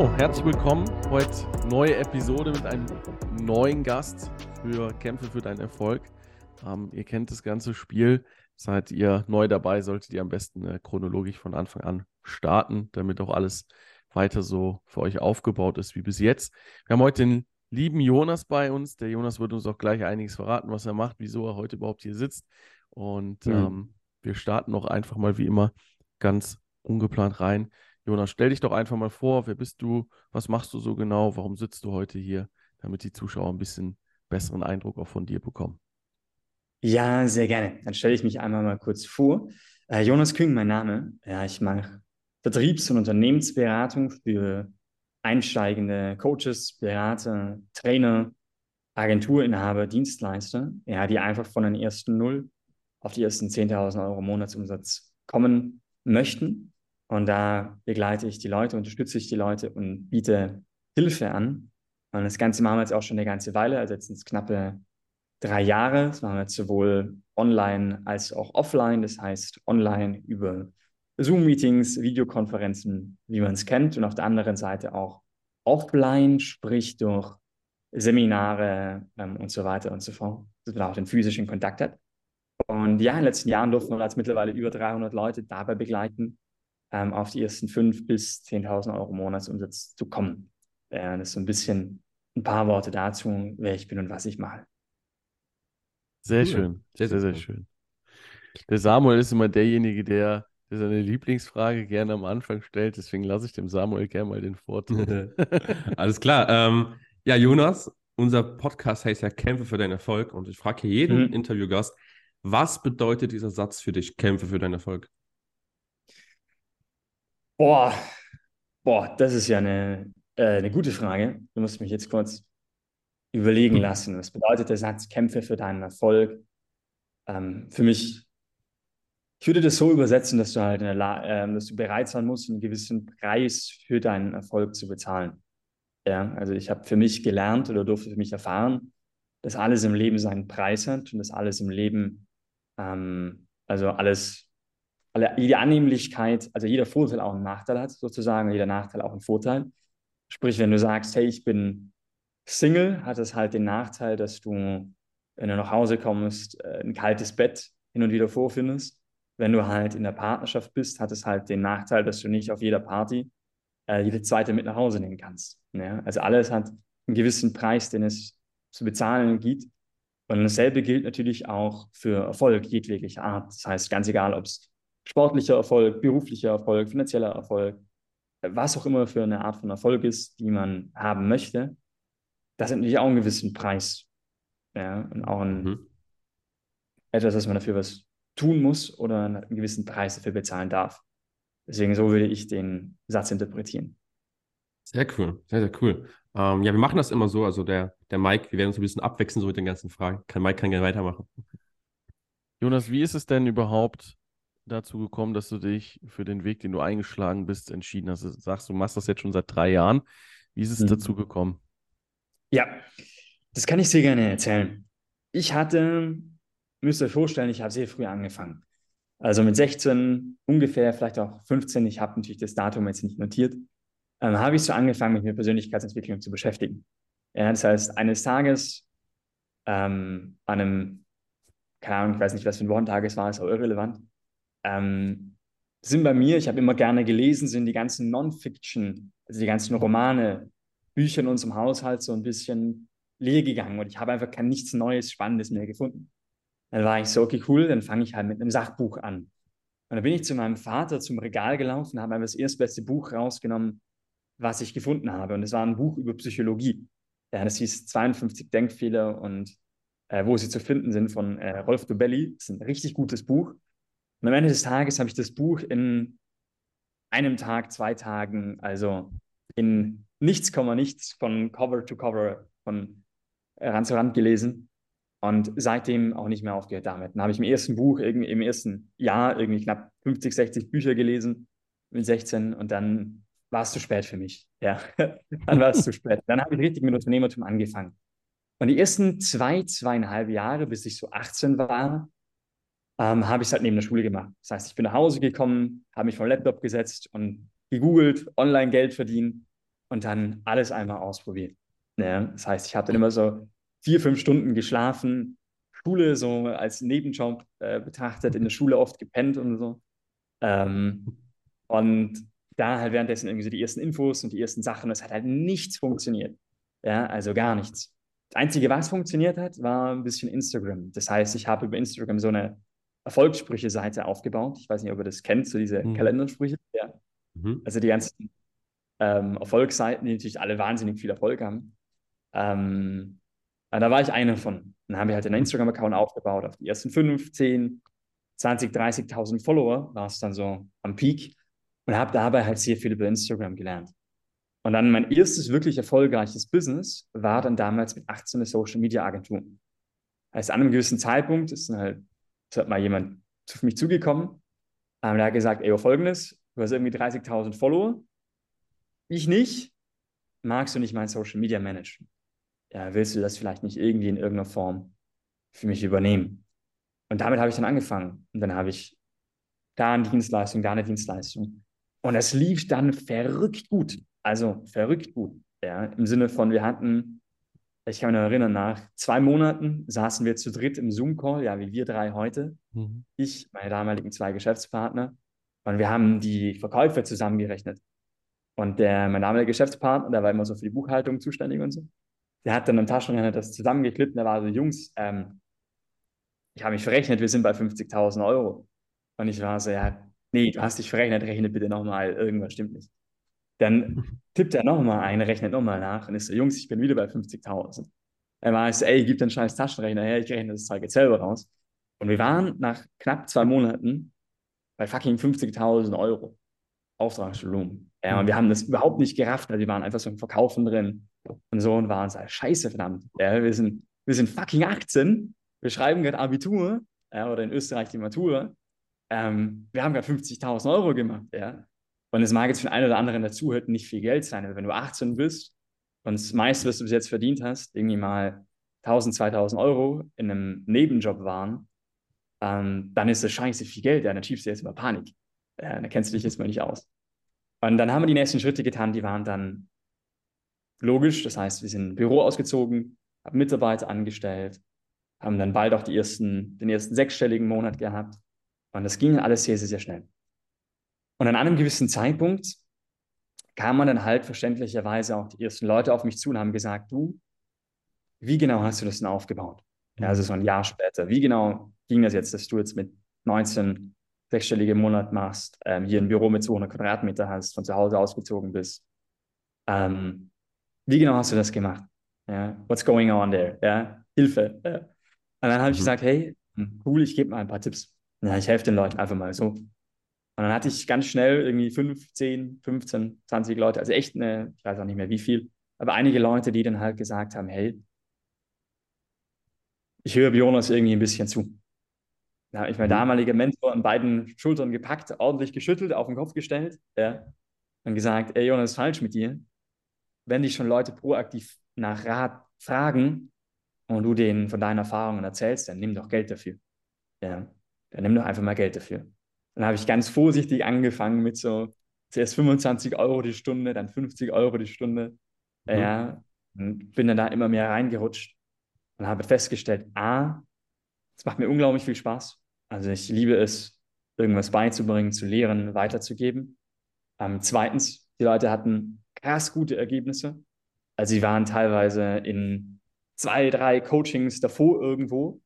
So, herzlich willkommen. Heute neue Episode mit einem neuen Gast für Kämpfe für deinen Erfolg. Ähm, ihr kennt das ganze Spiel. Seid ihr neu dabei, solltet ihr am besten äh, chronologisch von Anfang an starten, damit auch alles weiter so für euch aufgebaut ist wie bis jetzt. Wir haben heute den lieben Jonas bei uns. Der Jonas wird uns auch gleich einiges verraten, was er macht, wieso er heute überhaupt hier sitzt. Und mhm. ähm, wir starten auch einfach mal wie immer ganz ungeplant rein. Jonas, stell dich doch einfach mal vor, wer bist du, was machst du so genau, warum sitzt du heute hier, damit die Zuschauer ein bisschen besseren Eindruck auch von dir bekommen. Ja, sehr gerne. Dann stelle ich mich einmal mal kurz vor. Äh, Jonas Küng, mein Name. Ja, ich mache Vertriebs- und Unternehmensberatung für einsteigende Coaches, Berater, Trainer, Agenturinhaber, Dienstleister, ja, die einfach von den ersten Null auf die ersten 10.000 Euro Monatsumsatz kommen möchten. Und da begleite ich die Leute, unterstütze ich die Leute und biete Hilfe an. Und das Ganze machen wir jetzt auch schon eine ganze Weile, also jetzt sind es knappe drei Jahre. Das machen wir jetzt sowohl online als auch offline. Das heißt, online über Zoom-Meetings, Videokonferenzen, wie man es kennt. Und auf der anderen Seite auch offline, sprich durch Seminare ähm, und so weiter und so fort, dass man auch den physischen Kontakt hat. Und ja, in den letzten Jahren durften wir jetzt mittlerweile über 300 Leute dabei begleiten, ähm, auf die ersten 5.000 bis 10.000 Euro Monatsumsatz zu kommen. Äh, das ist so ein bisschen ein paar Worte dazu, wer ich bin und was ich mache. Sehr cool. schön, sehr, sehr, sehr schön. Der Samuel ist immer derjenige, der, der seine Lieblingsfrage gerne am Anfang stellt. Deswegen lasse ich dem Samuel gerne mal den Vortritt. Alles klar. Ähm, ja, Jonas, unser Podcast heißt ja Kämpfe für deinen Erfolg. Und ich frage hier jeden mhm. Interviewgast, was bedeutet dieser Satz für dich, Kämpfe für deinen Erfolg? Boah, boah, das ist ja eine, äh, eine gute Frage. Du musst mich jetzt kurz überlegen hm. lassen. Was bedeutet der Satz, kämpfe für deinen Erfolg? Ähm, für mich, ich würde das so übersetzen, dass du halt, äh, dass du bereit sein musst, einen gewissen Preis für deinen Erfolg zu bezahlen. Ja, also ich habe für mich gelernt oder durfte für mich erfahren, dass alles im Leben seinen Preis hat und dass alles im Leben, ähm, also alles alle, jede Annehmlichkeit, also jeder Vorteil auch einen Nachteil hat, sozusagen, jeder Nachteil auch einen Vorteil. Sprich, wenn du sagst, hey, ich bin Single, hat es halt den Nachteil, dass du, wenn du nach Hause kommst, äh, ein kaltes Bett hin und wieder vorfindest. Wenn du halt in der Partnerschaft bist, hat es halt den Nachteil, dass du nicht auf jeder Party äh, jede zweite mit nach Hause nehmen kannst. Ja? Also alles hat einen gewissen Preis, den es zu bezahlen gibt. Und dasselbe gilt natürlich auch für Erfolg jedwelcher Art. Das heißt, ganz egal, ob es sportlicher Erfolg, beruflicher Erfolg, finanzieller Erfolg, was auch immer für eine Art von Erfolg ist, die man haben möchte, das hat natürlich auch einen gewissen Preis. Ja, und auch ein, mhm. etwas, dass man dafür was tun muss oder einen gewissen Preis dafür bezahlen darf. Deswegen so würde ich den Satz interpretieren. Sehr cool, sehr, sehr cool. Ähm, ja, wir machen das immer so. Also der, der Mike, wir werden uns ein bisschen abwechseln so mit den ganzen Fragen. Kann, Mike kann gerne weitermachen. Jonas, wie ist es denn überhaupt dazu gekommen, dass du dich für den Weg, den du eingeschlagen bist, entschieden hast? Du sagst, du machst das jetzt schon seit drei Jahren. Wie ist es mhm. dazu gekommen? Ja, das kann ich sehr gerne erzählen. Ich hatte, müsst ihr euch vorstellen, ich habe sehr früh angefangen. Also mit 16 ungefähr, vielleicht auch 15, ich habe natürlich das Datum jetzt nicht notiert, ähm, habe ich so angefangen, mich mit Persönlichkeitsentwicklung zu beschäftigen. Ja, das heißt, eines Tages ähm, an einem, keine Ahnung, ich weiß nicht, was für ein Wochentag es war, ist auch irrelevant, ähm, sind bei mir, ich habe immer gerne gelesen, sind die ganzen Non-Fiction, also die ganzen Romane, Bücher in unserem Haushalt so ein bisschen leer gegangen und ich habe einfach kein nichts Neues, Spannendes mehr gefunden. Dann war ich so, okay, cool, dann fange ich halt mit einem Sachbuch an. Und dann bin ich zu meinem Vater zum Regal gelaufen, habe einfach das erstbeste Buch rausgenommen, was ich gefunden habe. Und es war ein Buch über Psychologie. Ja, das hieß 52 Denkfehler und äh, wo sie zu finden sind von äh, Rolf Dobelli. Das ist ein richtig gutes Buch. Und am Ende des Tages habe ich das Buch in einem Tag, zwei Tagen, also in nichts, nichts von Cover to Cover, von Rand zu Rand gelesen und seitdem auch nicht mehr aufgehört damit. Dann habe ich im ersten Buch, im ersten Jahr irgendwie knapp 50, 60 Bücher gelesen mit 16 und dann war es zu spät für mich. Ja, dann war es zu spät. Dann habe ich richtig mit Unternehmertum angefangen. Und die ersten zwei, zweieinhalb Jahre, bis ich so 18 war, ähm, habe ich es halt neben der Schule gemacht. Das heißt, ich bin nach Hause gekommen, habe mich den Laptop gesetzt und gegoogelt, online Geld verdienen. und dann alles einmal ausprobiert. Ja, das heißt, ich habe dann immer so vier, fünf Stunden geschlafen, Schule so als Nebenjob äh, betrachtet, in der Schule oft gepennt und so. Ähm, und da halt währenddessen irgendwie so die ersten Infos und die ersten Sachen, es hat halt nichts funktioniert. Ja, also gar nichts. Das Einzige, was funktioniert hat, war ein bisschen Instagram. Das heißt, ich habe über Instagram so eine Erfolgssprüche-Seite aufgebaut. Ich weiß nicht, ob ihr das kennt, so diese mhm. Kalendersprüche. Ja. Mhm. Also die ganzen ähm, Erfolgsseiten, die natürlich alle wahnsinnig viel Erfolg haben. Ähm, da war ich einer von. Dann haben wir halt einen Instagram-Account aufgebaut. Auf die ersten 5, 10, 20, 30.000 Follower war es dann so am Peak und habe dabei halt sehr viel über Instagram gelernt. Und dann mein erstes wirklich erfolgreiches Business war dann damals mit 18 eine Social Media Agentur. Also an einem gewissen Zeitpunkt ist dann halt, ist halt mal jemand zu mich zugekommen, ähm, der hat gesagt, ey, folgendes, du hast irgendwie 30.000 Follower, ich nicht, magst du nicht mein Social Media managen? Ja, willst du das vielleicht nicht irgendwie in irgendeiner Form für mich übernehmen? Und damit habe ich dann angefangen. Und dann habe ich da eine Dienstleistung, da eine Dienstleistung. Und es lief dann verrückt gut. Also verrückt gut. Ja, Im Sinne von, wir hatten, ich kann mich noch erinnern, nach zwei Monaten saßen wir zu dritt im Zoom-Call, ja, wie wir drei heute. Mhm. Ich, meine damaligen zwei Geschäftspartner. Und wir haben die Verkäufe zusammengerechnet. Und der, mein damaliger Geschäftspartner, der war immer so für die Buchhaltung zuständig und so, der hat dann am Taschenrechner das zusammengeklippt und der war so, Jungs, ähm, ich habe mich verrechnet, wir sind bei 50.000 Euro. Und ich war so, ja, nee, du hast dich verrechnet, rechne bitte nochmal, irgendwas stimmt nicht. Dann tippt er nochmal ein, rechnet nochmal nach und ist so, Jungs, ich bin wieder bei 50.000. Er war so, ey, gib den scheiß Taschenrechner her, ich rechne das Zeug jetzt selber raus. Und wir waren nach knapp zwei Monaten bei fucking 50.000 Euro Auftragsvolumen. Ja, und wir haben das überhaupt nicht gerafft, also wir waren einfach so im Verkaufen drin und so und waren so, scheiße, verdammt. Ja, wir sind, wir sind fucking 18, wir schreiben gerade Abitur ja, oder in Österreich die Matur. Ähm, wir haben gerade 50.000 Euro gemacht, ja. Und es mag jetzt für den einen oder anderen dazuhört nicht viel Geld sein, aber wenn du 18 bist und das meiste, was du bis jetzt verdient hast, irgendwie mal 1000, 2000 Euro in einem Nebenjob waren, ähm, dann ist das scheiße viel Geld. Ja, dann schiebst du jetzt immer Panik. Äh, dann kennst du dich jetzt mal nicht aus. Und dann haben wir die nächsten Schritte getan, die waren dann logisch. Das heißt, wir sind im Büro ausgezogen, haben Mitarbeiter angestellt, haben dann bald auch die ersten, den ersten sechsstelligen Monat gehabt. Und das ging alles sehr, sehr, sehr schnell. Und an einem gewissen Zeitpunkt kamen dann halt verständlicherweise auch die ersten Leute auf mich zu und haben gesagt, du, wie genau hast du das denn aufgebaut? Ja, also so ein Jahr später. Wie genau ging das jetzt, dass du jetzt mit 19 sechsstellige Monat machst, ähm, hier ein Büro mit 200 Quadratmeter hast, von zu Hause ausgezogen bist? Ähm, wie genau hast du das gemacht? Ja, what's going on there? Ja, Hilfe. Ja. Und dann habe ich mhm. gesagt, hey, cool, ich gebe mal ein paar Tipps. Ja, ich helfe den Leuten einfach mal so. Und dann hatte ich ganz schnell irgendwie 5, 10, 15, 20 Leute, also echt eine, ich weiß auch nicht mehr wie viel, aber einige Leute, die dann halt gesagt haben, hey, ich höre Jonas irgendwie ein bisschen zu. Da habe ich mein mhm. damaliger Mentor an beiden Schultern gepackt, ordentlich geschüttelt, auf den Kopf gestellt ja, und gesagt, ey Jonas, ist falsch mit dir. Wenn dich schon Leute proaktiv nach Rat fragen und du denen von deinen Erfahrungen erzählst, dann nimm doch Geld dafür. Ja, dann nimm doch einfach mal Geld dafür. Dann habe ich ganz vorsichtig angefangen mit so zuerst 25 Euro die Stunde, dann 50 Euro die Stunde. Mhm. Ja, und bin dann da immer mehr reingerutscht und habe festgestellt, A, es macht mir unglaublich viel Spaß. Also ich liebe es, irgendwas beizubringen, zu lehren, weiterzugeben. Ähm, zweitens, die Leute hatten krass gute Ergebnisse. Also sie waren teilweise in zwei, drei Coachings davor irgendwo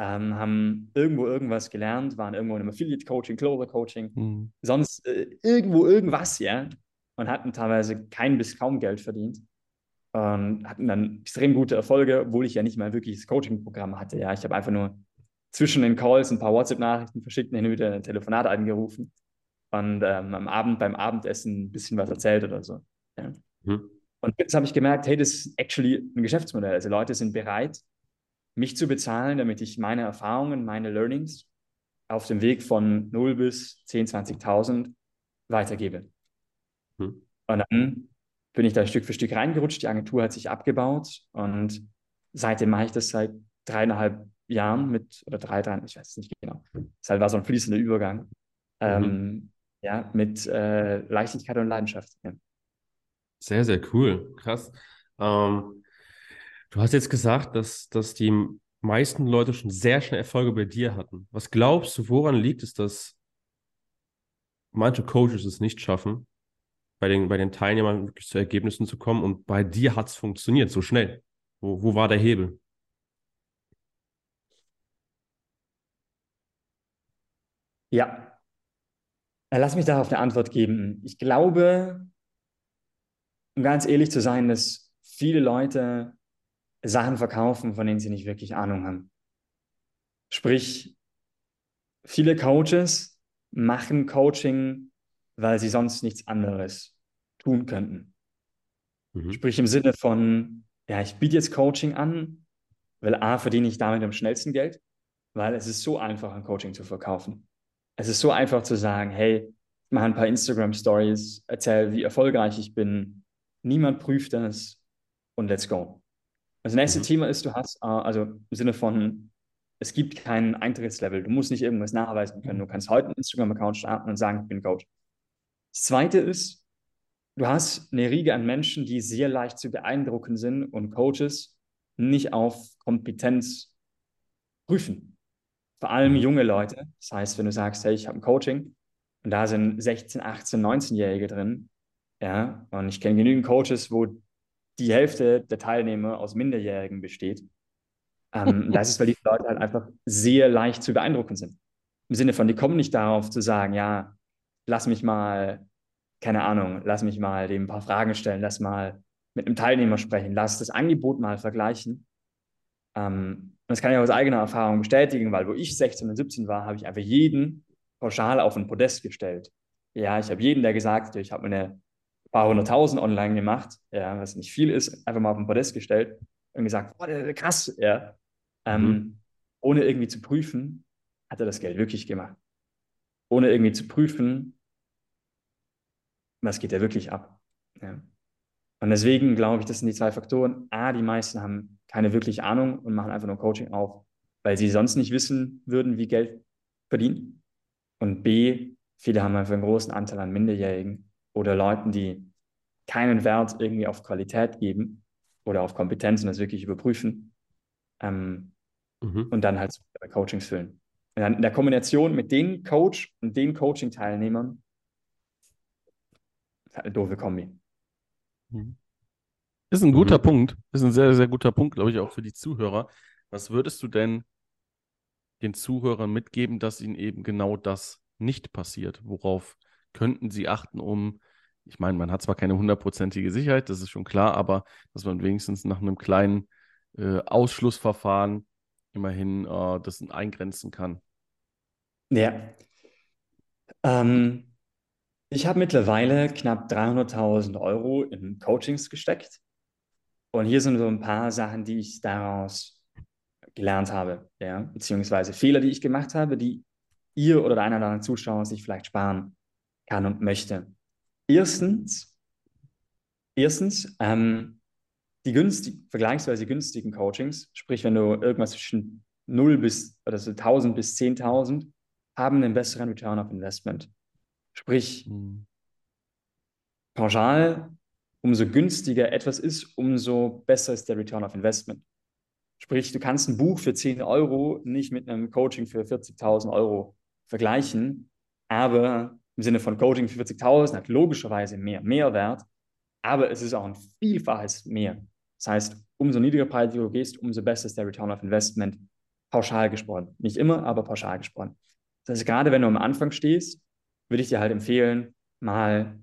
ähm, haben irgendwo irgendwas gelernt, waren irgendwo in einem Affiliate-Coaching, Closer-Coaching, mhm. sonst äh, irgendwo irgendwas, ja, und hatten teilweise kein bis kaum Geld verdient und hatten dann extrem gute Erfolge, obwohl ich ja nicht mal wirklich das Coaching-Programm hatte, ja, ich habe einfach nur zwischen den Calls ein paar WhatsApp-Nachrichten verschickt, hin und wieder ein Telefonat angerufen und ähm, am Abend beim Abendessen ein bisschen was erzählt oder so. Ja. Mhm. Und jetzt habe ich gemerkt, hey, das ist actually ein Geschäftsmodell. Also Leute sind bereit, mich zu bezahlen, damit ich meine Erfahrungen, meine Learnings auf dem Weg von 0 bis 10, 20.000 weitergebe. Hm. Und dann bin ich da Stück für Stück reingerutscht. Die Agentur hat sich abgebaut und seitdem mache ich das seit dreieinhalb Jahren mit, oder drei, drei, ich weiß es nicht genau. Es war so ein fließender Übergang. Mhm. Ähm, ja, mit äh, Leichtigkeit und Leidenschaft. Ja. Sehr, sehr cool. Krass. Ähm, du hast jetzt gesagt, dass, dass die meisten Leute schon sehr schnell Erfolge bei dir hatten. Was glaubst du, woran liegt es, dass manche Coaches es nicht schaffen, bei den, bei den Teilnehmern wirklich zu Ergebnissen zu kommen und bei dir hat es funktioniert so schnell? Wo, wo war der Hebel? Ja, lass mich darauf eine Antwort geben. Ich glaube, um ganz ehrlich zu sein, dass viele Leute Sachen verkaufen, von denen sie nicht wirklich Ahnung haben. Sprich, viele Coaches machen Coaching, weil sie sonst nichts anderes tun könnten. Mhm. Sprich im Sinne von, ja, ich biete jetzt Coaching an, weil A, verdiene ich damit am schnellsten Geld, weil es ist so einfach, ein Coaching zu verkaufen. Es ist so einfach zu sagen, hey, ich mache ein paar Instagram-Stories, erzähle, wie erfolgreich ich bin, niemand prüft das und let's go. Das nächste mhm. Thema ist, du hast, äh, also im Sinne von, es gibt kein Eintrittslevel, du musst nicht irgendwas nachweisen können, du kannst heute einen Instagram-Account starten und sagen, ich bin Coach. Das zweite ist, du hast eine Riege an Menschen, die sehr leicht zu beeindrucken sind und Coaches nicht auf Kompetenz prüfen. Vor allem mhm. junge Leute. Das heißt, wenn du sagst, hey, ich habe ein Coaching und da sind 16, 18, 19-Jährige drin, ja, und ich kenne genügend Coaches, wo die Hälfte der Teilnehmer aus Minderjährigen besteht. Ähm, das ist, weil die Leute halt einfach sehr leicht zu beeindrucken sind. Im Sinne von, die kommen nicht darauf zu sagen, ja, lass mich mal, keine Ahnung, lass mich mal dem ein paar Fragen stellen, lass mal mit einem Teilnehmer sprechen, lass das Angebot mal vergleichen. Ähm, das kann ich aus eigener Erfahrung bestätigen, weil wo ich 16 und 17 war, habe ich einfach jeden pauschal auf ein Podest gestellt. Ja, ich habe jeden, der gesagt hat, ich habe eine paar hunderttausend online gemacht, ja, was nicht viel ist, einfach mal auf den Podest gestellt und gesagt, boah, der, der krass, ja. Ähm, mhm. Ohne irgendwie zu prüfen, hat er das Geld wirklich gemacht. Ohne irgendwie zu prüfen, was geht er wirklich ab. Ja. Und deswegen glaube ich, das sind die zwei Faktoren. A, die meisten haben keine wirkliche Ahnung und machen einfach nur Coaching auf, weil sie sonst nicht wissen würden, wie Geld verdienen. Und B, viele haben einfach einen großen Anteil an Minderjährigen, oder Leuten, die keinen Wert irgendwie auf Qualität geben oder auf Kompetenzen, das wirklich überprüfen ähm, mhm. und dann halt Coachings füllen. Und dann in der Kombination mit den Coach und den Coaching-Teilnehmern ist halt eine doofe Kombi. Mhm. Ist ein guter mhm. Punkt. Ist ein sehr, sehr guter Punkt, glaube ich, auch für die Zuhörer. Was würdest du denn den Zuhörern mitgeben, dass ihnen eben genau das nicht passiert? Worauf könnten sie achten, um, ich meine, man hat zwar keine hundertprozentige Sicherheit, das ist schon klar, aber dass man wenigstens nach einem kleinen äh, Ausschlussverfahren immerhin äh, das eingrenzen kann. Ja. Ähm, ich habe mittlerweile knapp 300.000 Euro in Coachings gesteckt. Und hier sind so ein paar Sachen, die ich daraus gelernt habe, ja, beziehungsweise Fehler, die ich gemacht habe, die ihr oder der eine Zuschauer sich vielleicht sparen kann und möchte. Erstens, erstens ähm, die günstig, vergleichsweise günstigen Coachings, sprich, wenn du irgendwas zwischen 0 bis oder so 1000 bis 10.000 haben einen besseren Return of Investment. Sprich, mhm. pauschal, umso günstiger etwas ist, umso besser ist der Return of Investment. Sprich, du kannst ein Buch für 10 Euro nicht mit einem Coaching für 40.000 Euro vergleichen, aber im Sinne von Coaching für 40.000 hat logischerweise mehr Mehrwert, aber es ist auch ein Vielfaches mehr. Das heißt, umso niedriger Preis du gehst, umso besser ist der Return of Investment, pauschal gesprochen. Nicht immer, aber pauschal gesprochen. Das heißt, gerade wenn du am Anfang stehst, würde ich dir halt empfehlen, mal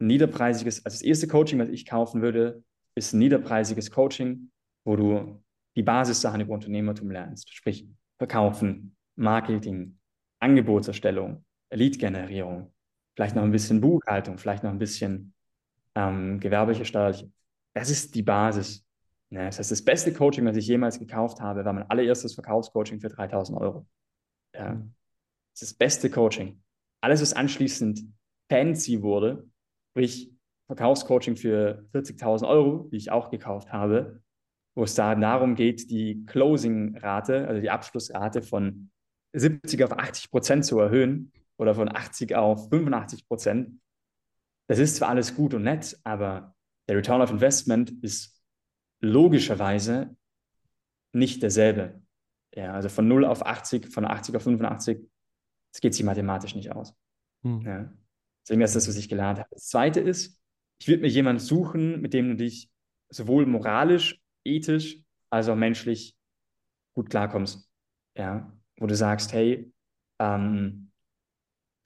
ein niederpreisiges, also das erste Coaching, was ich kaufen würde, ist ein niederpreisiges Coaching, wo du die Basissachen über Unternehmertum lernst, sprich Verkaufen, Marketing, Angebotserstellung, Lead-Generierung, vielleicht noch ein bisschen Buchhaltung, vielleicht noch ein bisschen ähm, gewerbliche, steuerliche. Das ist die Basis. Ja, das heißt, das beste Coaching, was ich jemals gekauft habe, war mein allererstes Verkaufscoaching für 3000 Euro. Ja, das ist das beste Coaching. Alles, was anschließend fancy wurde, sprich Verkaufscoaching für 40.000 Euro, die ich auch gekauft habe, wo es da darum geht, die Closing-Rate, also die Abschlussrate von 70 auf 80 Prozent zu erhöhen, oder von 80 auf 85 Prozent. Das ist zwar alles gut und nett, aber der Return of Investment ist logischerweise nicht derselbe. Ja, also von 0 auf 80, von 80 auf 85, das geht sich mathematisch nicht aus. Hm. Ja. Deswegen ist das, was ich gelernt habe. Das zweite ist, ich würde mir jemanden suchen, mit dem du dich sowohl moralisch, ethisch, als auch menschlich gut klarkommst. Ja, wo du sagst, hey, ähm,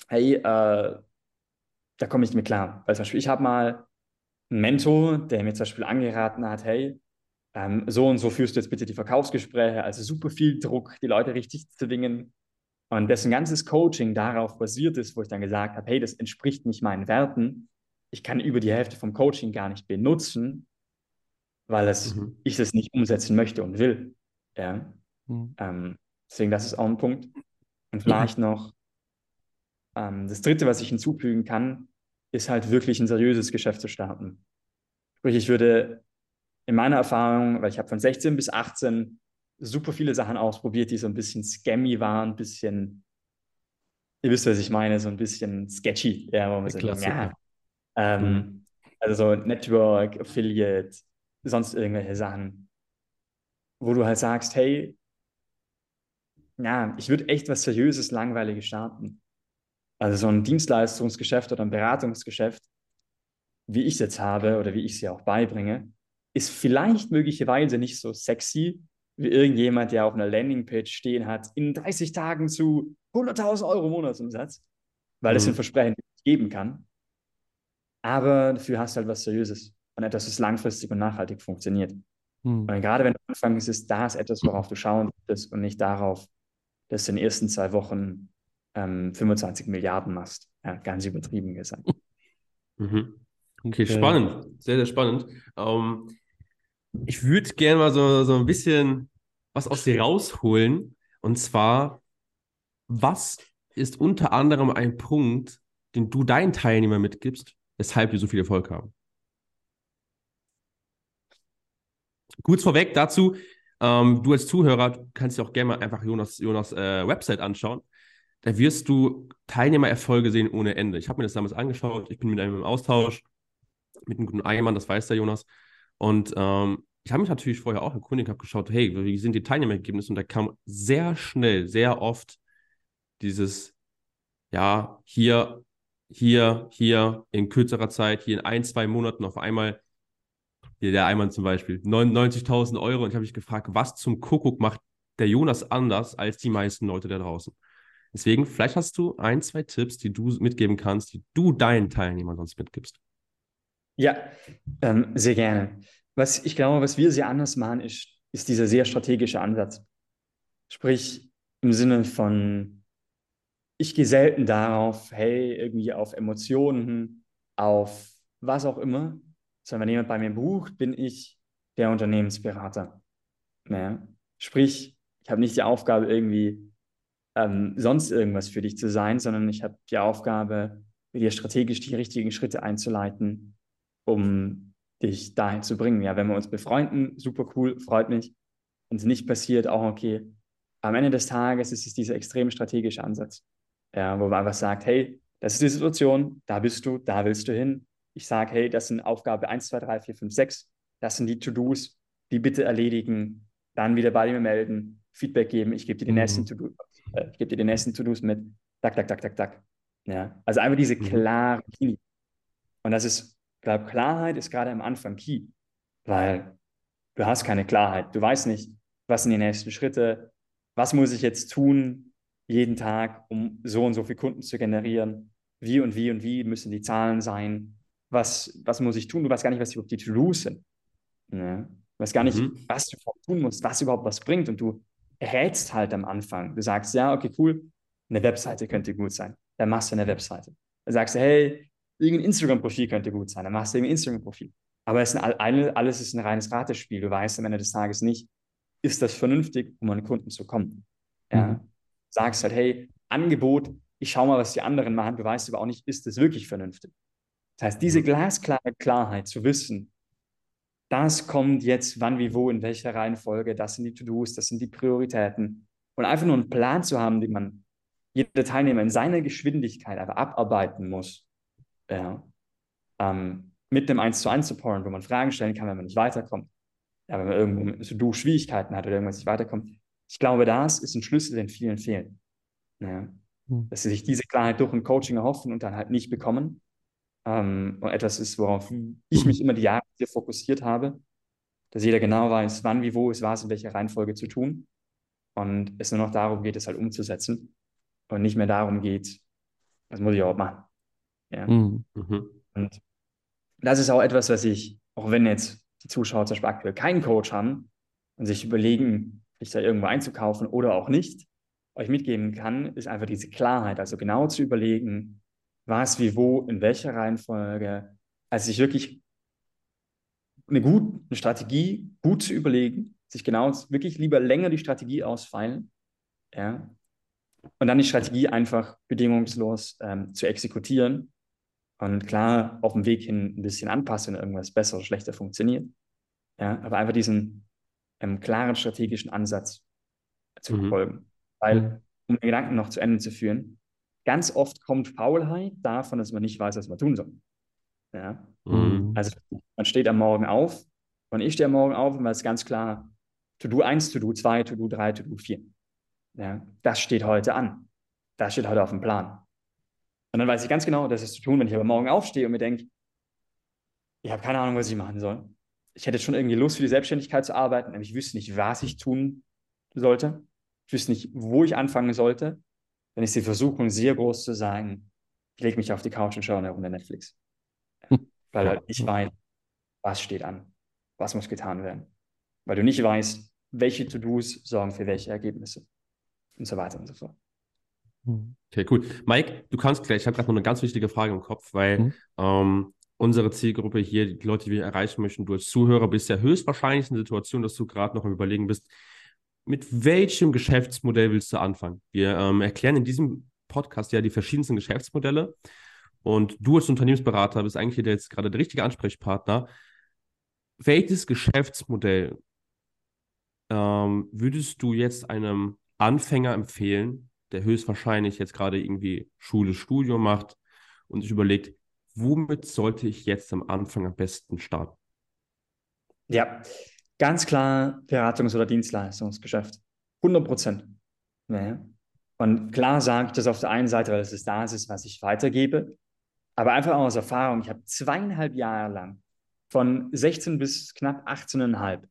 hey, äh, da komme ich mit klar. Weil zum Beispiel, ich habe mal einen Mentor, der mir zum Beispiel angeraten hat, hey, ähm, so und so führst du jetzt bitte die Verkaufsgespräche, also super viel Druck, die Leute richtig zu dingen. Und dessen ganzes Coaching darauf basiert ist, wo ich dann gesagt habe, hey, das entspricht nicht meinen Werten. Ich kann über die Hälfte vom Coaching gar nicht benutzen, weil es, mhm. ich das nicht umsetzen möchte und will. Ja. Mhm. Ähm, deswegen, das ist auch ein Punkt. Und vielleicht mhm. noch ähm, das Dritte, was ich hinzufügen kann, ist halt wirklich ein seriöses Geschäft zu starten. Sprich, ich würde in meiner Erfahrung, weil ich habe von 16 bis 18 super viele Sachen ausprobiert, die so ein bisschen scammy waren, ein bisschen, ihr wisst, was ich meine, so ein bisschen sketchy. Ja, wo man sagt, ja. Ähm, mhm. Also so Network, Affiliate, sonst irgendwelche Sachen, wo du halt sagst, hey, ja, ich würde echt was Seriöses, Langweiliges starten. Also so ein Dienstleistungsgeschäft oder ein Beratungsgeschäft, wie ich es jetzt habe oder wie ich es ja auch beibringe, ist vielleicht möglicherweise nicht so sexy wie irgendjemand, der auf einer Landingpage stehen hat, in 30 Tagen zu 100.000 Euro Monatsumsatz, weil es mhm. ein Versprechen geben kann. Aber dafür hast du halt was Seriöses und etwas, das langfristig und nachhaltig funktioniert. Mhm. Und gerade wenn du anfängst, ist das etwas, worauf du schauen solltest und nicht darauf, dass du in den ersten zwei Wochen ähm, 25 Milliarden machst. Ja, ganz übertrieben gesagt. Mhm. Okay, spannend. Sehr, sehr spannend. Ähm, ich würde gerne mal so, so ein bisschen was aus dir rausholen. Und zwar, was ist unter anderem ein Punkt, den du deinen Teilnehmern mitgibst, weshalb die so viel Erfolg haben? Kurz vorweg dazu, ähm, du als Zuhörer kannst dir auch gerne mal einfach Jonas, Jonas äh, Website anschauen. Da wirst du Teilnehmererfolge sehen ohne Ende. Ich habe mir das damals angeschaut, ich bin mit einem im Austausch, mit einem guten Eimann, das weiß der Jonas. Und ähm, ich habe mich natürlich vorher auch erkundigt, habe geschaut, hey, wie sind die Teilnehmerergebnisse? Und da kam sehr schnell, sehr oft dieses, ja, hier, hier, hier in kürzerer Zeit, hier in ein, zwei Monaten auf einmal, hier der Eimann zum Beispiel, 99.000 Euro. Und ich habe mich gefragt, was zum Kuckuck macht der Jonas anders als die meisten Leute da draußen? Deswegen, vielleicht hast du ein, zwei Tipps, die du mitgeben kannst, die du deinen Teilnehmern sonst mitgibst. Ja, ähm, sehr gerne. Was ich glaube, was wir sehr anders machen, ist, ist dieser sehr strategische Ansatz. Sprich, im Sinne von, ich gehe selten darauf, hey, irgendwie auf Emotionen, auf was auch immer, sondern wenn jemand bei mir bucht, bin ich der Unternehmensberater. Ja? Sprich, ich habe nicht die Aufgabe, irgendwie ähm, sonst irgendwas für dich zu sein, sondern ich habe die Aufgabe, dir strategisch die richtigen Schritte einzuleiten, um dich dahin zu bringen. Ja, wenn wir uns befreunden, super cool, freut mich. Wenn es nicht passiert, auch okay. Am Ende des Tages ist es dieser extrem strategische Ansatz, ja, wo man einfach sagt, hey, das ist die Situation, da bist du, da willst du hin. Ich sage, hey, das sind Aufgabe 1, 2, 3, 4, 5, 6. Das sind die To-Dos, die bitte erledigen, dann wieder bei mir melden, Feedback geben, ich gebe dir die mhm. nächsten To-Dos, äh, ich gebe dir die nächsten To-Dos mit, tak, tak, tak, tak, tak. Ja, also einfach diese mhm. klare Linie. Und das ist glaube, Klarheit ist gerade am Anfang key, weil du hast keine Klarheit. Du weißt nicht, was sind die nächsten Schritte, was muss ich jetzt tun jeden Tag, um so und so viele Kunden zu generieren, wie und wie und wie müssen die Zahlen sein, was, was muss ich tun, du weißt gar nicht, was überhaupt die To-Dos sind. Ja? Du weißt gar nicht, mhm. was du tun musst, was überhaupt was bringt und du rätst halt am Anfang. Du sagst, ja, okay, cool, eine Webseite könnte gut sein. Dann machst du eine Webseite. Dann sagst du, hey, irgendein Instagram-Profil könnte gut sein, dann machst du ein Instagram-Profil. Aber es ist ein, alles ist ein reines Ratespiel. Du weißt am Ende des Tages nicht, ist das vernünftig, um an den Kunden zu kommen. Ja. Mhm. Sagst halt, hey, Angebot, ich schau mal, was die anderen machen. Du weißt aber auch nicht, ist das wirklich vernünftig. Das heißt, diese mhm. glasklare Klarheit zu wissen, das kommt jetzt wann, wie, wo, in welcher Reihenfolge, das sind die To-Dos, das sind die Prioritäten. Und einfach nur einen Plan zu haben, den man jeder Teilnehmer in seiner Geschwindigkeit aber abarbeiten muss, ja, ähm, mit einem 1 zu 1 Support, wo man Fragen stellen kann, wenn man nicht weiterkommt. Ja, wenn man irgendwo so du Schwierigkeiten hat oder irgendwas nicht weiterkommt. Ich glaube, das ist ein Schlüssel, den vielen fehlen. Ja. Hm. Dass sie sich diese Klarheit durch ein Coaching erhoffen und dann halt nicht bekommen. Ähm, und etwas ist, worauf ich mich immer die Jahre hier fokussiert habe, dass jeder genau weiß, wann, wie, wo ist was in welcher Reihenfolge zu tun. Und es nur noch darum geht, es halt umzusetzen. Und nicht mehr darum geht, was muss ich auch machen. Ja. Mhm. mhm. Und das ist auch etwas, was ich, auch wenn jetzt die Zuschauer zum Beispiel aktuell keinen Coach haben und sich überlegen, sich da irgendwo einzukaufen oder auch nicht, euch mitgeben kann, ist einfach diese Klarheit, also genau zu überlegen, was, wie, wo, in welcher Reihenfolge, also sich wirklich eine gute eine Strategie gut zu überlegen, sich genau wirklich lieber länger die Strategie ausfeilen, ja, und dann die Strategie einfach bedingungslos ähm, zu exekutieren und klar auf dem Weg hin ein bisschen anpassen, wenn irgendwas besser oder schlechter funktioniert, ja, aber einfach diesen ähm, klaren strategischen Ansatz zu mhm. verfolgen, weil mhm. um den Gedanken noch zu Ende zu führen, ganz oft kommt Faulheit davon, dass man nicht weiß, was man tun soll. Ja? Mhm. Also man steht am Morgen auf und ich stehe am Morgen auf und man ist ganz klar, To-Do 1, To-Do 2, To-Do 3, To-Do 4. Ja? Das steht heute an. Das steht heute auf dem Plan. Und dann weiß ich ganz genau, das ist zu tun, wenn ich aber morgen aufstehe und mir denke, ich habe keine Ahnung, was ich machen soll. Ich hätte schon irgendwie Lust für die Selbstständigkeit zu arbeiten, aber ich wüsste nicht, was ich tun sollte. Ich wüsste nicht, wo ich anfangen sollte. Dann ist die Versuchung sehr groß zu sagen, ich lege mich auf die Couch und schaue eine Runde Netflix. Weil halt ich weiß, was steht an, was muss getan werden. Weil du nicht weißt, welche To-Dos sorgen für welche Ergebnisse und so weiter und so fort. Hm. Okay, cool. Mike, du kannst gleich, ich habe gerade noch eine ganz wichtige Frage im Kopf, weil mhm. ähm, unsere Zielgruppe hier, die Leute, die wir erreichen möchten, du als Zuhörer bist ja höchstwahrscheinlich in der Situation, dass du gerade noch am Überlegen bist, mit welchem Geschäftsmodell willst du anfangen? Wir ähm, erklären in diesem Podcast ja die verschiedensten Geschäftsmodelle und du als Unternehmensberater bist eigentlich hier jetzt gerade der richtige Ansprechpartner. Welches Geschäftsmodell ähm, würdest du jetzt einem Anfänger empfehlen, der höchstwahrscheinlich jetzt gerade irgendwie Schule, Studium macht und sich überlegt, womit sollte ich jetzt am Anfang am besten starten? Ja, ganz klar Beratungs- oder Dienstleistungsgeschäft. 100 Prozent. Ja. Und klar sage ich das auf der einen Seite, weil es ist das ist, was ich weitergebe. Aber einfach aus Erfahrung, ich habe zweieinhalb Jahre lang von 16 bis knapp 18,5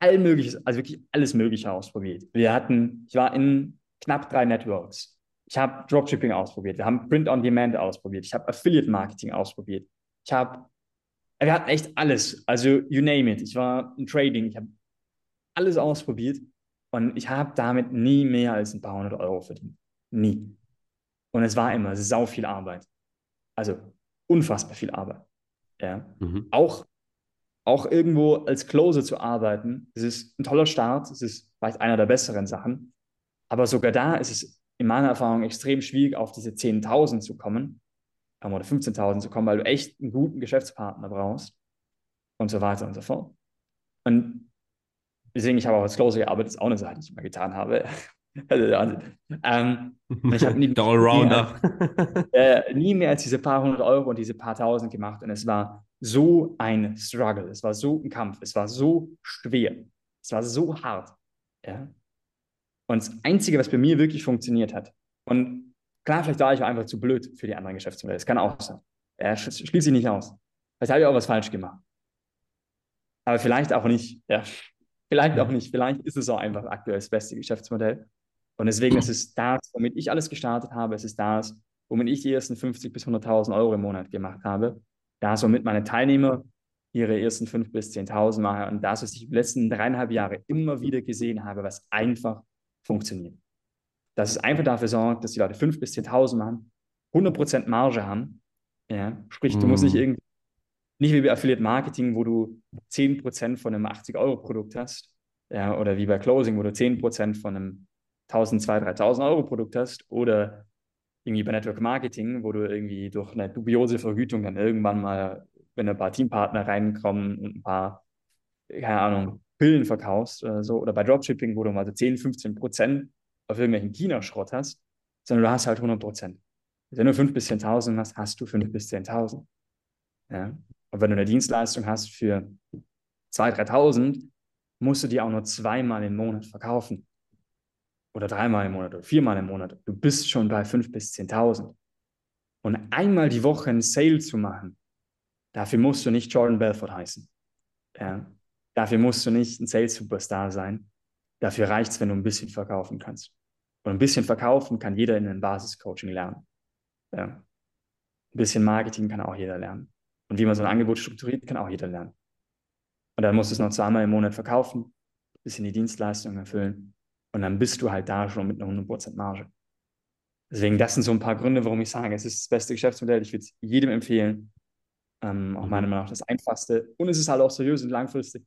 all mögliches, also wirklich alles Mögliche ausprobiert. Wir hatten, ich war in knapp drei Networks. Ich habe Dropshipping ausprobiert. Wir haben Print on Demand ausprobiert. Ich habe Affiliate Marketing ausprobiert. Ich habe, wir hatten echt alles. Also you name it. Ich war in Trading. Ich habe alles ausprobiert und ich habe damit nie mehr als ein paar hundert Euro verdient. Nie. Und es war immer sau viel Arbeit. Also unfassbar viel Arbeit. Ja. Mhm. Auch, auch irgendwo als Closer zu arbeiten, das ist ein toller Start, es ist vielleicht einer der besseren Sachen. Aber sogar da ist es in meiner Erfahrung extrem schwierig, auf diese 10.000 zu kommen ähm, oder 15.000 zu kommen, weil du echt einen guten Geschäftspartner brauchst und so weiter und so fort. Und deswegen, ich habe auch als Closer gearbeitet, ist auch eine Sache, die ich immer getan habe. Ähm, ich habe nie, nie, äh, nie, mehr als diese paar hundert Euro und diese paar tausend gemacht. Und es war so ein Struggle, es war so ein Kampf, es war so schwer, es war so hart. Ja? Und das Einzige, was bei mir wirklich funktioniert hat, und klar, vielleicht war ich auch einfach zu blöd für die anderen Geschäftsmodelle, das kann auch sein. Ja, schließe ich nicht aus. Vielleicht habe ich auch was falsch gemacht. Aber vielleicht auch nicht. Ja. Vielleicht auch nicht. Vielleicht ist es auch einfach aktuell das beste Geschäftsmodell. Und deswegen ist es das, womit ich alles gestartet habe. Es ist das, womit ich die ersten 50.000 bis 100.000 Euro im Monat gemacht habe. Das, womit meine Teilnehmer ihre ersten 5.000 bis 10.000 machen. Und das, was ich die letzten dreieinhalb Jahre immer wieder gesehen habe, was einfach funktioniert. Dass es einfach dafür sorgt, dass die Leute 5.000 bis 10.000 machen, 100% Marge haben. Ja? Sprich, du musst nicht mhm. irgendwie, nicht wie bei Affiliate Marketing, wo du 10% von einem 80-Euro-Produkt hast. Ja, oder wie bei Closing, wo du 10% von einem 1000, 2000, 3000 Euro Produkt hast oder irgendwie bei Network Marketing, wo du irgendwie durch eine dubiose Vergütung dann irgendwann mal, wenn ein paar Teampartner reinkommen und ein paar, keine Ahnung, Pillen verkaufst oder so, oder bei Dropshipping, wo du mal so 10, 15 Prozent auf irgendwelchen China-Schrott hast, sondern du hast halt 100 Prozent. Wenn du 5 bis 10.000 hast, hast du 5 bis 10.000. Ja? Und wenn du eine Dienstleistung hast für 2.000, 3.000, musst du die auch nur zweimal im Monat verkaufen. Oder dreimal im Monat oder viermal im Monat. Du bist schon bei 5.000 bis 10.000. Und einmal die Woche einen Sale zu machen, dafür musst du nicht Jordan Belfort heißen. Ja? Dafür musst du nicht ein Sales-Superstar sein. Dafür reicht es, wenn du ein bisschen verkaufen kannst. Und ein bisschen verkaufen kann jeder in einem Basiscoaching lernen. Ja. Ein bisschen Marketing kann auch jeder lernen. Und wie man so ein Angebot strukturiert, kann auch jeder lernen. Und dann musst du es noch zweimal im Monat verkaufen, ein bisschen die Dienstleistung erfüllen. Und dann bist du halt da schon mit einer 100% Marge. Deswegen, das sind so ein paar Gründe, warum ich sage, es ist das beste Geschäftsmodell. Ich würde es jedem empfehlen. Ähm, auch meiner mhm. Meinung nach das einfachste. Und es ist halt auch seriös und langfristig.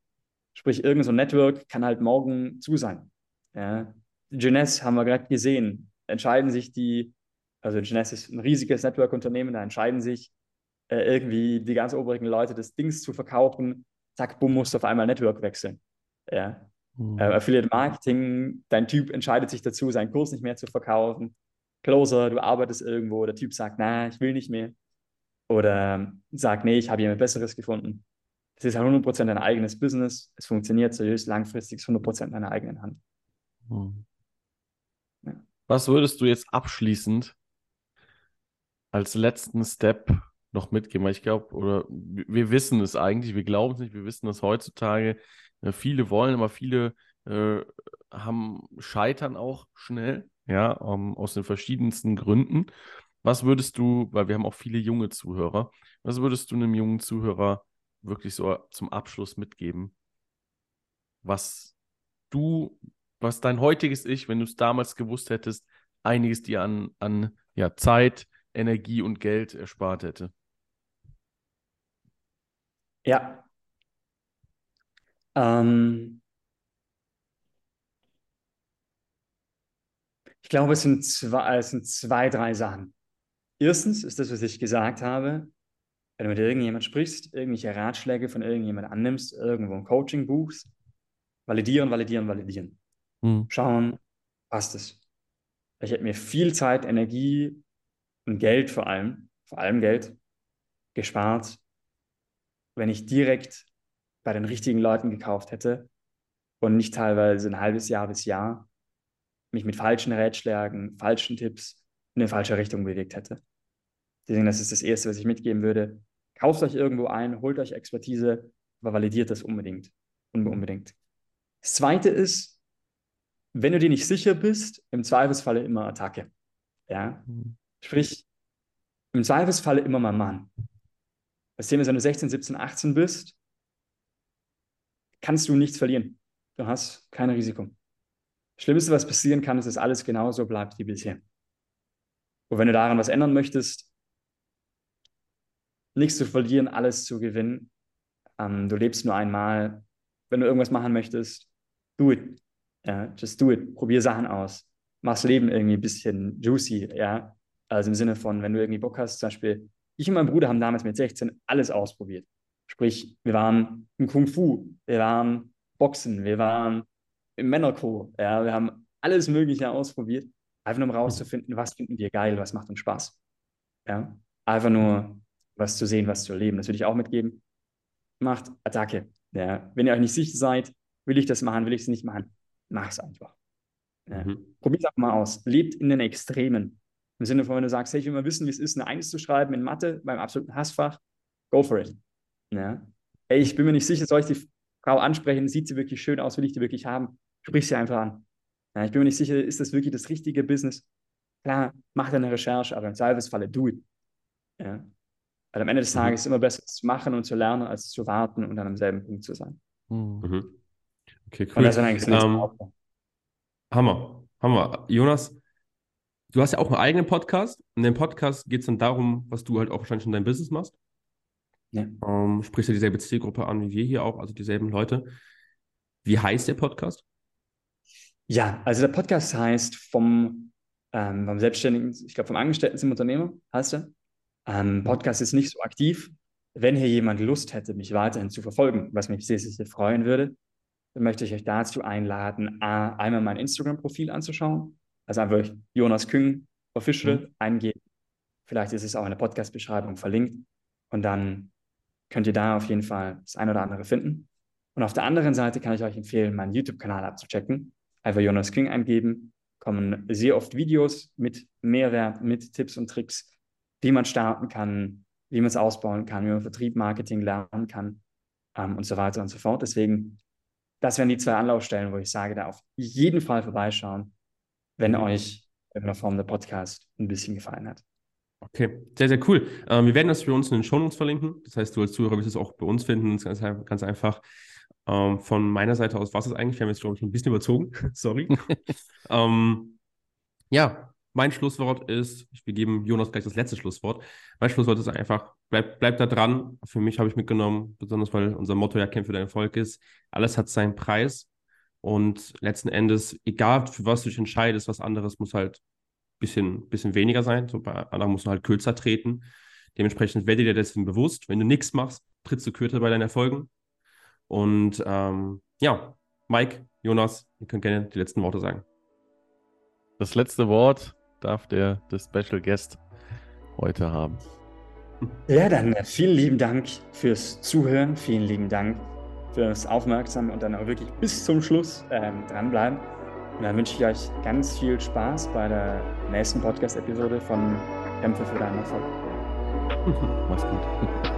Sprich, irgendein so Network kann halt morgen zu sein. Ja. Jeunesse haben wir gerade gesehen, entscheiden sich die, also Jeunesse ist ein riesiges Network-Unternehmen, da entscheiden sich äh, irgendwie die ganz oberen Leute, das Dings zu verkaufen. Zack, bumm, musst du auf einmal Network wechseln. Ja. Mhm. Äh, Affiliate Marketing, dein Typ entscheidet sich dazu, seinen Kurs nicht mehr zu verkaufen. Closer, du arbeitest irgendwo, der Typ sagt, na, ich will nicht mehr. Oder sagt, nee, ich habe jemand Besseres gefunden. Es ist halt 100% dein eigenes Business. Es funktioniert seriös, langfristig, ist 100% in deiner eigenen Hand. Hm. Ja. Was würdest du jetzt abschließend als letzten Step noch mitgeben? Weil ich glaube, oder wir wissen es eigentlich, wir glauben es nicht, wir wissen es heutzutage. Äh, viele wollen, aber viele äh, haben scheitern auch schnell, ja, um, aus den verschiedensten Gründen. Was würdest du, weil wir haben auch viele junge Zuhörer, was würdest du einem jungen Zuhörer wirklich so zum Abschluss mitgeben, was du, was dein heutiges Ich, wenn du es damals gewusst hättest, einiges dir an, an ja, Zeit, Energie und Geld erspart hätte? Ja. Ähm, ich glaube, es sind, zwei, es sind zwei, drei Sachen. Erstens ist das, was ich gesagt habe, wenn du mit irgendjemand sprichst, irgendwelche Ratschläge von irgendjemand annimmst, irgendwo ein Coaching buchst, validieren, validieren, validieren. Hm. Schauen, passt es. Ich hätte mir viel Zeit, Energie und Geld vor allem, vor allem Geld, gespart, wenn ich direkt bei den richtigen Leuten gekauft hätte und nicht teilweise ein halbes Jahr bis Jahr mich mit falschen Rätschlägen, falschen Tipps in eine falsche Richtung bewegt hätte. Deswegen, das ist das Erste, was ich mitgeben würde. Kauft euch irgendwo ein, holt euch Expertise, aber validiert das unbedingt. Unbedingt. Das zweite ist, wenn du dir nicht sicher bist, im Zweifelsfalle immer Attacke. Ja? Mhm. Sprich, im Zweifelsfalle immer mal Mann. Das Thema ist, wenn du 16, 17, 18 bist, kannst du nichts verlieren. Du hast kein Risiko. Das Schlimmste, was passieren kann, ist, dass alles genauso bleibt wie bisher. Und wenn du daran was ändern möchtest, nichts zu verlieren, alles zu gewinnen. Ähm, du lebst nur einmal. Wenn du irgendwas machen möchtest, do it. Ja, just do it. Probier Sachen aus. Mach's Leben irgendwie ein bisschen juicy, ja. Also im Sinne von, wenn du irgendwie Bock hast, zum Beispiel, ich und mein Bruder haben damals mit 16 alles ausprobiert. Sprich, wir waren im Kung Fu, wir waren Boxen, wir waren im Männerco, ja, wir haben alles Mögliche ausprobiert, einfach nur um rauszufinden, was finden wir geil, was macht uns Spaß. Ja, einfach nur was zu sehen, was zu erleben. Das würde ich auch mitgeben. Macht Attacke. Ja. Wenn ihr euch nicht sicher seid, will ich das machen, will ich es nicht machen, mach es einfach. Ja. Mhm. Probiert es einfach mal aus. Lebt in den Extremen. Im Sinne von, wenn du sagst, hey, ich will mal wissen, wie es ist, eine Eins zu schreiben in Mathe beim absoluten Hassfach, go for it. Ja. Hey, ich bin mir nicht sicher, soll ich die Frau ansprechen? Sieht sie wirklich schön aus? Will ich die wirklich haben? Sprich sie einfach an. Ja, ich bin mir nicht sicher, ist das wirklich das richtige Business? Klar, mach deine Recherche, aber im Zweifelsfalle do it. Ja. Weil am Ende des mhm. Tages ist es immer besser, es zu machen und zu lernen, als zu warten und dann am selben Punkt zu sein. Mhm. mhm. Okay, cool. Und das ist eigentlich ähm, Hammer, Hammer. Jonas, du hast ja auch einen eigenen Podcast. In dem Podcast geht es dann darum, was du halt auch wahrscheinlich in deinem Business machst. Ja. Ähm, sprichst du dieselbe Zielgruppe an wie wir hier auch, also dieselben Leute. Wie heißt der Podcast? Ja, also der Podcast heißt vom, ähm, vom Selbstständigen, ich glaube vom Angestellten zum Unternehmer, heißt er. Ähm, Podcast ist nicht so aktiv. Wenn hier jemand Lust hätte, mich weiterhin zu verfolgen, was mich sehr, sehr freuen würde, dann möchte ich euch dazu einladen, einmal mein Instagram-Profil anzuschauen. Also einfach Jonas Küng Official mhm. eingeben. Vielleicht ist es auch in der Podcast-Beschreibung verlinkt. Und dann könnt ihr da auf jeden Fall das ein oder andere finden. Und auf der anderen Seite kann ich euch empfehlen, meinen YouTube-Kanal abzuchecken. Einfach Jonas King eingeben, kommen sehr oft Videos mit Mehrwert, mit Tipps und Tricks, wie man starten kann, wie man es ausbauen kann, wie man Vertrieb, Marketing lernen kann ähm, und so weiter und so fort. Deswegen, das wären die zwei Anlaufstellen, wo ich sage, da auf jeden Fall vorbeischauen, wenn euch in irgendeiner Form der Podcast ein bisschen gefallen hat. Okay, sehr, sehr cool. Ähm, wir werden das für uns in den Shownotes verlinken. Das heißt, du als Zuhörer wirst es auch bei uns finden. Das ist ganz, ganz einfach. Ähm, von meiner Seite aus war es eigentlich. Wir haben jetzt, glaube ich, ein bisschen überzogen. Sorry. ähm, ja, mein Schlusswort ist, wir geben Jonas gleich das letzte Schlusswort. Mein Schlusswort ist einfach, bleib, bleib da dran. Für mich habe ich mitgenommen, besonders weil unser Motto ja Kämpfe für deinen Erfolg ist. Alles hat seinen Preis. Und letzten Endes, egal für was du dich entscheidest, was anderes muss halt bisschen, bisschen weniger sein. So bei anderen muss man halt kürzer treten. Dementsprechend werde dir dessen bewusst. Wenn du nichts machst, trittst du kürzer bei deinen Erfolgen. Und ähm, ja, Mike, Jonas, ihr könnt gerne die letzten Worte sagen. Das letzte Wort darf der, der Special Guest heute haben. Ja, dann äh, vielen lieben Dank fürs Zuhören, vielen lieben Dank fürs Aufmerksam und dann auch wirklich bis zum Schluss ähm, dranbleiben. Und dann wünsche ich euch ganz viel Spaß bei der nächsten Podcast-Episode von Kämpfe für deinen Erfolg. Mach's gut.